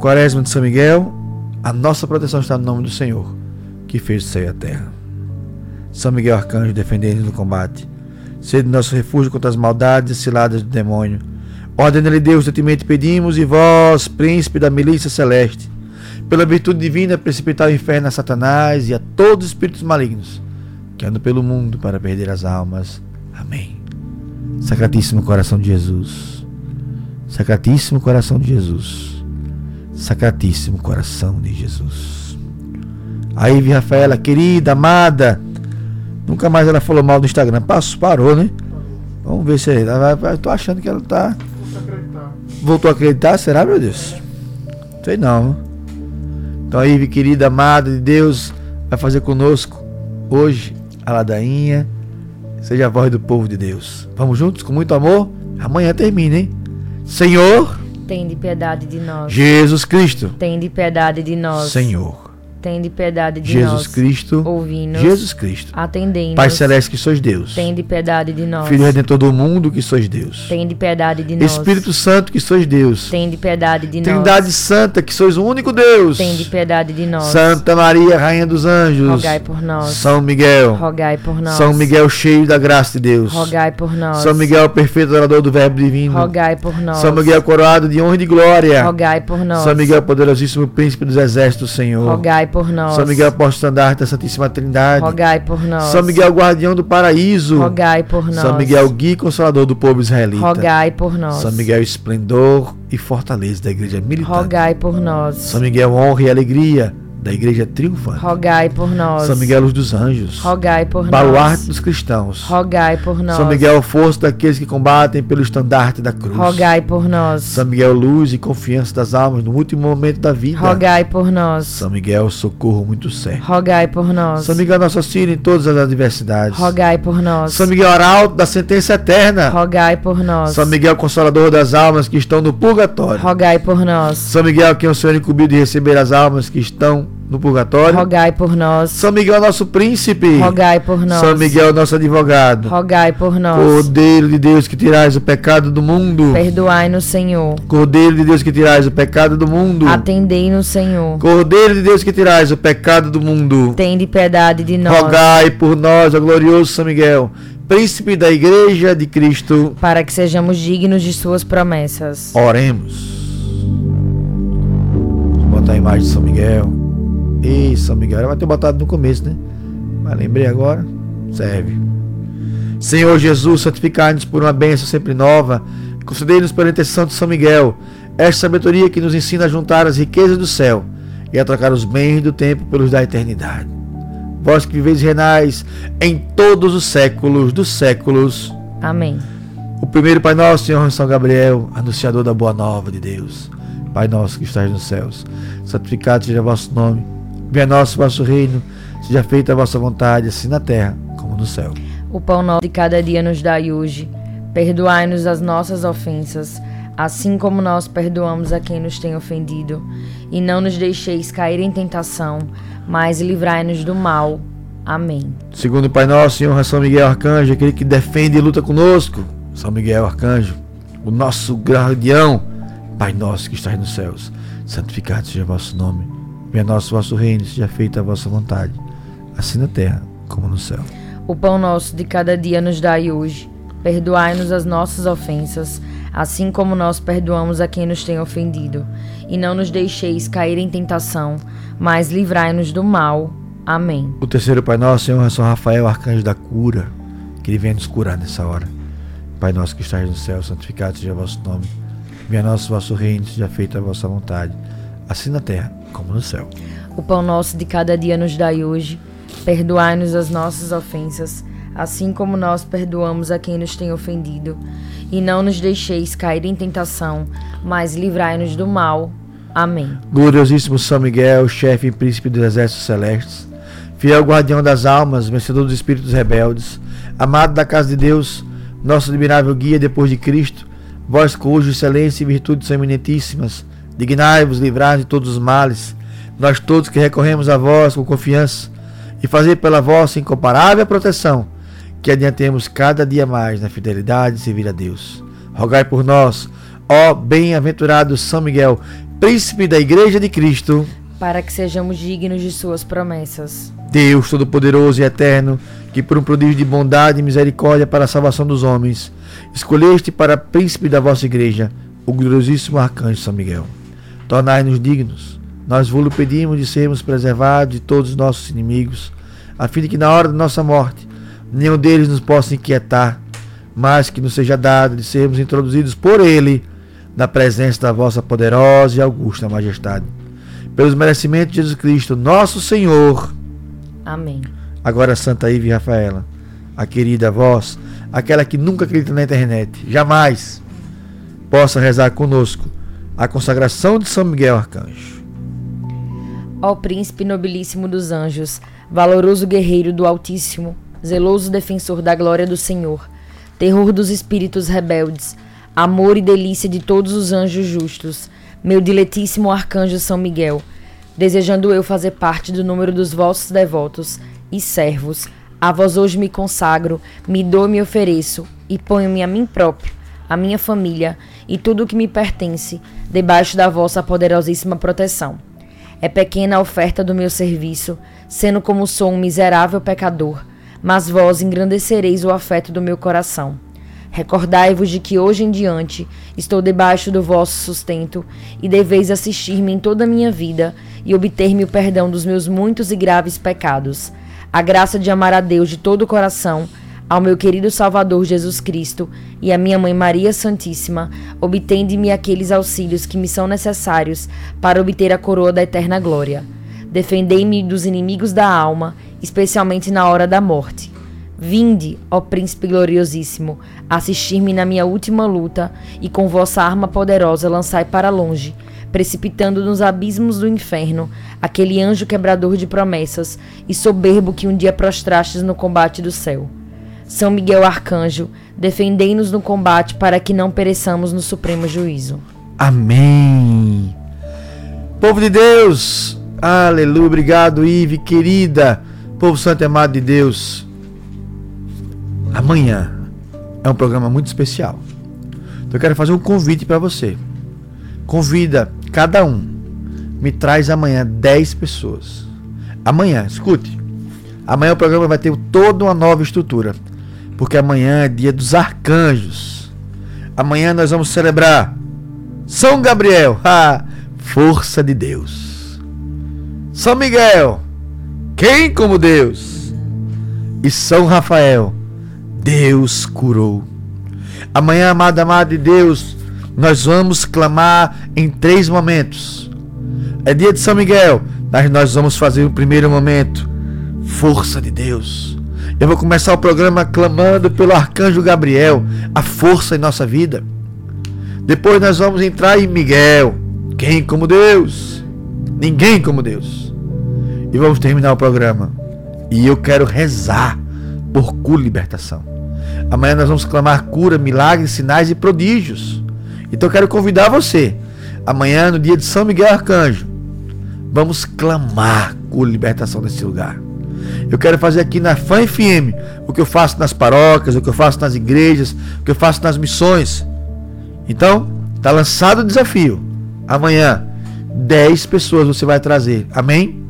Quaresma de São Miguel, a nossa proteção está no nome do Senhor, que fez o céu e a terra. São Miguel Arcanjo, defendendo no combate. Sede nosso refúgio contra as maldades e ciladas do demônio. Ordena-lhe Deus, gentilmente pedimos, e vós, príncipe da milícia celeste, pela virtude divina, precipitar o inferno a Satanás e a todos os espíritos malignos que andam pelo mundo para perder as almas. Amém. Sacratíssimo coração de Jesus. Sacratíssimo coração de Jesus. Sacratíssimo coração de Jesus. Aí, Rafaela, querida, amada. Nunca mais ela falou mal do Instagram. Passou, parou, né? Vamos ver se ela vai. Tô achando que ela tá. Voltou a acreditar? Será, meu Deus? Sei não. Então, aí, querida, amada de Deus, vai fazer conosco hoje a ladainha. Seja a voz do povo de Deus. Vamos juntos com muito amor? Amanhã termina, hein? Senhor, tem de piedade de nós. Jesus Cristo, tem de piedade de nós. Senhor, tem de piedade de Jesus nós. Cristo, ouvindo. Jesus Cristo, atendendo. Pai Celeste que sois Deus. Tem de piedade de nós. Filho Redentor do mundo que sois Deus. Tem de piedade de nós. Espírito Santo que sois Deus. Tem de piedade de Trindade nós. Trindade Santa que sois o único Deus. Tem de piedade de nós. Santa Maria, Rainha dos Anjos. Rogai por nós. São Miguel. Rogai por nós. São Miguel cheio da graça de Deus. Rogai por nós. São Miguel perfeito adorador do Verbo divino. Rogai por nós. São Miguel coroado de honra e de glória. Rogai por nós. São Miguel poderosíssimo príncipe dos exércitos, Senhor. Rogai por nós. São Miguel apóstolo estandarte da Santíssima Trindade. Rogai por nós. São Miguel guardião do paraíso. Rogai por nós. São Miguel guia consolador do povo israelita. Rogai por nós. São Miguel esplendor e fortaleza da igreja militar. Rogai por nós. São Miguel honra e alegria da igreja triunfante. Rogai por nós. São Miguel luz dos anjos. Rogai por baluarte nós. dos cristãos. Rogai por nós. São Miguel força daqueles que combatem pelo estandarte da cruz. Rogai por nós. São Miguel luz e confiança das almas no último momento da vida. Rogai por nós. São Miguel socorro muito certo. Rogai por nós. São Miguel nosso auxílio em todas as adversidades. Rogai por nós. São Miguel arauto da sentença eterna. Rogai por nós. São Miguel consolador das almas que estão no purgatório. Rogai por nós. São Miguel quem o Senhor incumbiu de receber as almas que estão no purgatório. Rogai por nós. São Miguel, nosso príncipe. Rogai por nós. São Miguel, nosso advogado. Rogai por nós. Cordeiro de Deus que tirais o pecado do mundo. Perdoai-nos, Senhor. Cordeiro de Deus que tirais o pecado do mundo. Atendei-nos, Senhor. Cordeiro de Deus que tirais o pecado do mundo. Tende piedade de nós. Rogai por nós, ó glorioso São Miguel, príncipe da igreja de Cristo. Para que sejamos dignos de suas promessas. Oremos. Vou botar a imagem de São Miguel. Ei, São Miguel, vai ter botado no começo, né? Mas lembrei agora. serve. Senhor Jesus, santificai-nos por uma bênção sempre nova, concedei-nos pela intercessão de São Miguel, esta sabedoria que nos ensina a juntar as riquezas do céu e a trocar os bens do tempo pelos da eternidade. Vós que viveis e renais em todos os séculos dos séculos. Amém. O primeiro Pai Nosso, Senhor São Gabriel, anunciador da boa nova de Deus. Pai nosso que estás nos céus, santificado seja o vosso nome. Venha nosso vosso reino, seja feita a vossa vontade, assim na terra como no céu. O pão nosso de cada dia nos dai hoje. Perdoai-nos as nossas ofensas, assim como nós perdoamos a quem nos tem ofendido. E não nos deixeis cair em tentação, mas livrai-nos do mal. Amém. Segundo o Pai Nosso, Senhor São Miguel Arcanjo, aquele que defende e luta conosco. São Miguel Arcanjo, o nosso guardião. Pai nosso que estás nos céus, santificado seja o vosso nome. Venha nosso vosso reino, seja feita a vossa vontade, assim na terra como no céu. O pão nosso de cada dia nos dai hoje. Perdoai-nos as nossas ofensas, assim como nós perdoamos a quem nos tem ofendido. E não nos deixeis cair em tentação, mas livrai-nos do mal. Amém. O terceiro Pai Nosso, Senhor São Rafael, arcanjo da cura, que ele venha nos curar nessa hora. Pai nosso que estás no céu, santificado seja o vosso nome. Venha nosso vosso reino, seja feita a vossa vontade, assim na terra como no céu. O pão nosso de cada dia nos dai hoje. Perdoai-nos as nossas ofensas, assim como nós perdoamos a quem nos tem ofendido. E não nos deixeis cair em tentação, mas livrai-nos do mal. Amém. Gloriosíssimo São Miguel, chefe e príncipe dos exércitos celestes, fiel guardião das almas, vencedor dos espíritos rebeldes, amado da casa de Deus, nosso admirável guia depois de Cristo, vós cuja excelência e virtudes são eminentíssimas, dignai-vos livrar de todos os males, nós todos que recorremos a vós com confiança, e fazer pela vossa incomparável proteção, que adiantemos cada dia mais na fidelidade de servir a Deus. Rogai por nós, ó bem-aventurado São Miguel, príncipe da Igreja de Cristo, para que sejamos dignos de suas promessas. Deus Todo-Poderoso e Eterno, que por um prodígio de bondade e misericórdia para a salvação dos homens, escolheste para príncipe da vossa igreja o gloriosíssimo arcanjo São Miguel. Tornai-nos dignos, nós vos pedimos de sermos preservados de todos os nossos inimigos, a fim de que na hora da nossa morte nenhum deles nos possa inquietar, mas que nos seja dado de sermos introduzidos por ele na presença da vossa poderosa e augusta majestade. Pelos merecimentos de Jesus Cristo, nosso Senhor. Amém. Agora, Santa Ive Rafaela, a querida voz, aquela que nunca acredita na internet, jamais possa rezar conosco a consagração de São Miguel Arcanjo. Ó príncipe nobilíssimo dos anjos, valoroso guerreiro do Altíssimo, zeloso defensor da glória do Senhor, terror dos espíritos rebeldes, amor e delícia de todos os anjos justos, meu diletíssimo arcanjo São Miguel, desejando eu fazer parte do número dos vossos devotos e servos, a vós hoje me consagro, me dou e me ofereço, e ponho-me a mim próprio, a minha família e tudo o que me pertence, debaixo da vossa poderosíssima proteção. É pequena a oferta do meu serviço, sendo como sou um miserável pecador, mas vós engrandecereis o afeto do meu coração. Recordai-vos de que hoje em diante estou debaixo do vosso sustento e deveis assistir-me em toda a minha vida e obter-me o perdão dos meus muitos e graves pecados. A graça de amar a Deus de todo o coração, ao meu querido Salvador Jesus Cristo e à minha Mãe Maria Santíssima, obtende-me aqueles auxílios que me são necessários para obter a coroa da eterna glória. Defendei-me dos inimigos da alma, especialmente na hora da morte. Vinde, ó Príncipe gloriosíssimo, assistir-me na minha última luta e com vossa arma poderosa lançai para longe, precipitando nos abismos do inferno aquele anjo quebrador de promessas e soberbo que um dia prostrastes no combate do céu. São Miguel Arcanjo, defendei-nos no combate para que não pereçamos no supremo juízo. Amém. Povo de Deus, aleluia, obrigado, Ive, querida, povo santo e amado de Deus. Amanhã é um programa muito especial. Então eu quero fazer um convite para você. Convida cada um. Me traz amanhã 10 pessoas. Amanhã, escute. Amanhã o programa vai ter toda uma nova estrutura. Porque amanhã é dia dos arcanjos. Amanhã nós vamos celebrar São Gabriel, a força de Deus. São Miguel, quem como Deus? e São Rafael, Deus curou. Amanhã, amada, amada de Deus, nós vamos clamar em três momentos. É dia de São Miguel, mas nós vamos fazer o primeiro momento. Força de Deus. Eu vou começar o programa clamando pelo arcanjo Gabriel, a força em nossa vida. Depois nós vamos entrar em Miguel. Quem como Deus? Ninguém como Deus. E vamos terminar o programa. E eu quero rezar por cura e libertação. Amanhã nós vamos clamar cura, milagres, sinais e prodígios. Então eu quero convidar você. Amanhã, no dia de São Miguel Arcanjo, vamos clamar cura e libertação nesse lugar. Eu quero fazer aqui na Fã FM o que eu faço nas paróquias, o que eu faço nas igrejas, o que eu faço nas missões. Então, está lançado o desafio. Amanhã, 10 pessoas você vai trazer. Amém?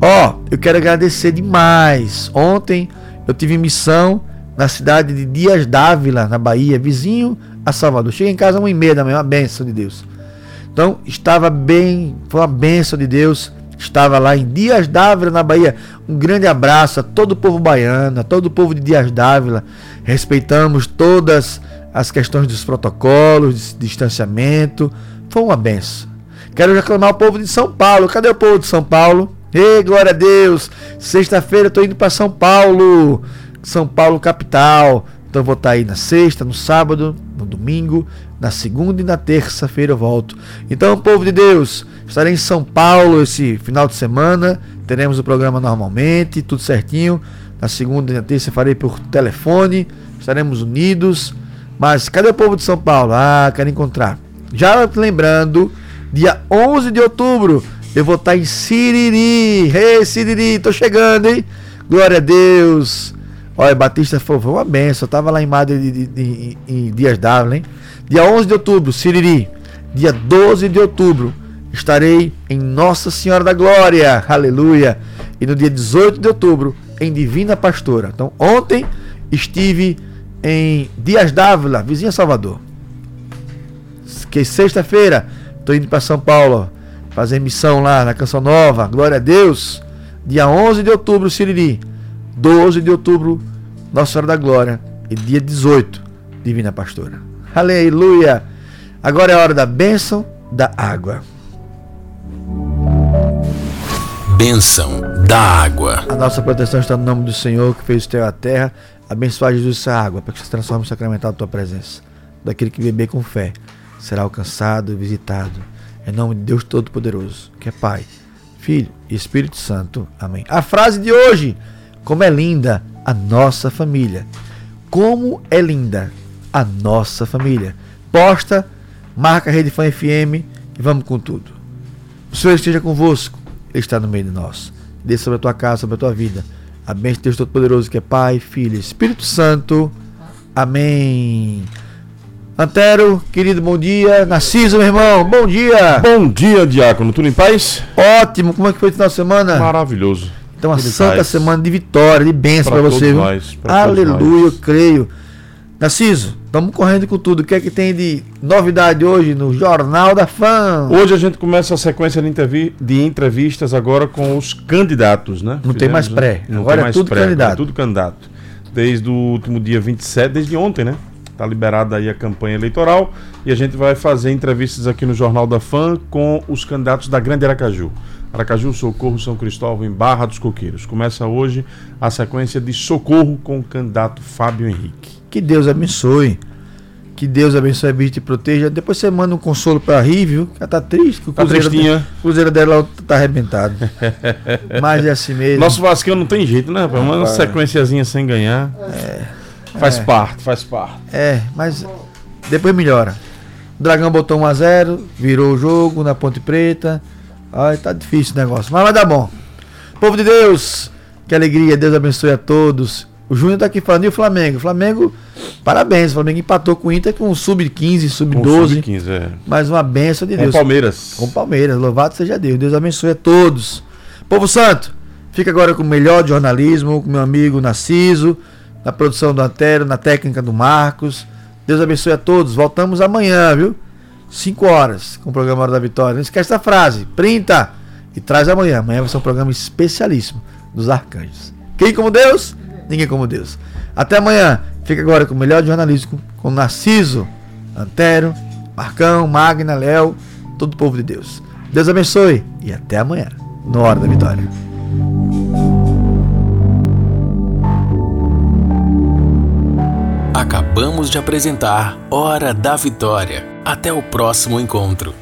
Ó, oh, eu quero agradecer demais. Ontem eu tive missão na cidade de Dias Dávila, na Bahia, vizinho a Salvador. Cheguei em casa uma e meia da manhã, uma benção de Deus. Então, estava bem, foi uma benção de Deus. Estava lá em Dias Dávila, na Bahia. Um grande abraço a todo o povo baiano, a todo o povo de Dias Dávila. Respeitamos todas as questões dos protocolos, de distanciamento. Foi uma benção. Quero reclamar o povo de São Paulo. Cadê o povo de São Paulo? Ei, glória a Deus! Sexta-feira eu tô indo para São Paulo, São Paulo capital. Então vou estar tá aí na sexta, no sábado, no domingo, na segunda e na terça-feira eu volto. Então, povo de Deus, estarei em São Paulo esse final de semana. Teremos o programa normalmente, tudo certinho. Na segunda e na terça farei por telefone. Estaremos unidos. Mas cadê o povo de São Paulo? Ah, quero encontrar. Já lembrando, dia 11 de outubro, eu vou estar em Siriri. Ei, hey, Siriri, tô chegando, hein? Glória a Deus. Olha, Batista foi, foi uma benção. Eu tava lá em Madre de, de, de, em Dias Dávila, hein? Dia 11 de outubro, Siriri. Dia 12 de outubro, estarei em Nossa Senhora da Glória. Aleluia. E no dia 18 de outubro, em Divina Pastora. Então, ontem estive em Dias Dávila, vizinha Salvador. Que sexta-feira estou indo para São Paulo fazer missão lá na Canção Nova. Glória a Deus. Dia 11 de outubro, Siriri. 12 de outubro, Nossa Senhora da Glória. E dia 18, Divina Pastora. Aleluia. Agora é a hora da bênção da água. Bênção da água. A nossa proteção está no nome do Senhor que fez o céu e a terra Abençoar Jesus essa água, para que se transforme em sacramental da tua presença. Daquele que beber com fé será alcançado e visitado. Em nome de Deus Todo-Poderoso, que é Pai, Filho e Espírito Santo. Amém. A frase de hoje: Como é linda a nossa família. Como é linda a nossa família. Posta, marca a Rede Fã FM e vamos com tudo. O Senhor esteja convosco, Ele está no meio de nós. Dê sobre a tua casa, sobre a tua vida a bênção de Deus Todo-Poderoso, que é Pai, Filho e Espírito Santo. Amém. Antero, querido, bom dia. Narciso, meu irmão, bom dia. Bom dia, Diácono. Tudo em paz? Ótimo. Como é que foi o final de semana? Maravilhoso. Então, uma santa paz. semana de vitória, de bênção para você. Nós, Aleluia, eu creio. Narciso, estamos correndo com tudo. O que é que tem de novidade hoje no Jornal da Fã? Hoje a gente começa a sequência de, entrevistas agora com os candidatos, né? Não Fizemos, tem mais pré. Não agora é tudo pré, candidato. É tudo candidato. Desde o último dia 27, desde ontem, né? Está liberada aí a campanha eleitoral e a gente vai fazer entrevistas aqui no Jornal da Fã com os candidatos da Grande Aracaju. Aracaju, Socorro, São Cristóvão em Barra dos Coqueiros. Começa hoje a sequência de Socorro com o candidato Fábio Henrique. Que Deus abençoe. Que Deus abençoe a bicha e te proteja. Depois você manda um consolo pra Ri, viu? Ela tá triste, que o tá cruzeiro, tá o cruzeiro dela tá arrebentado. Mas é assim mesmo. Nosso Vasco não tem jeito, né? Rapaz? Uma sequenciazinha sem ganhar. É. Faz é. parte, faz parte. É, mas depois melhora. O Dragão botou 1x0, virou o jogo na Ponte Preta. Ai, tá difícil o negócio. Mas vai dar bom. Povo de Deus, que alegria. Deus abençoe a todos. O Júnior tá aqui falando e o Flamengo. Flamengo, parabéns. O Flamengo empatou com o Inter com sub-15, sub-12. Sub-15, é. Mais uma benção de Deus. Com Palmeiras. Com Palmeiras. Louvado seja Deus. Deus abençoe a todos. Povo Santo, fica agora com o melhor jornalismo, com meu amigo Narciso, na produção do Antero, na técnica do Marcos. Deus abençoe a todos. Voltamos amanhã, viu? 5 horas com o programa Hora da Vitória. Não esquece da frase. Printa e traz amanhã. Amanhã vai ser um programa especialíssimo dos arcanjos. Quem como Deus? Ninguém como Deus. Até amanhã. Fica agora com o melhor jornalismo com Narciso, Antero, Marcão, Magna, Léo, todo o povo de Deus. Deus abençoe e até amanhã, no Hora da Vitória. Acabamos de apresentar Hora da Vitória. Até o próximo encontro.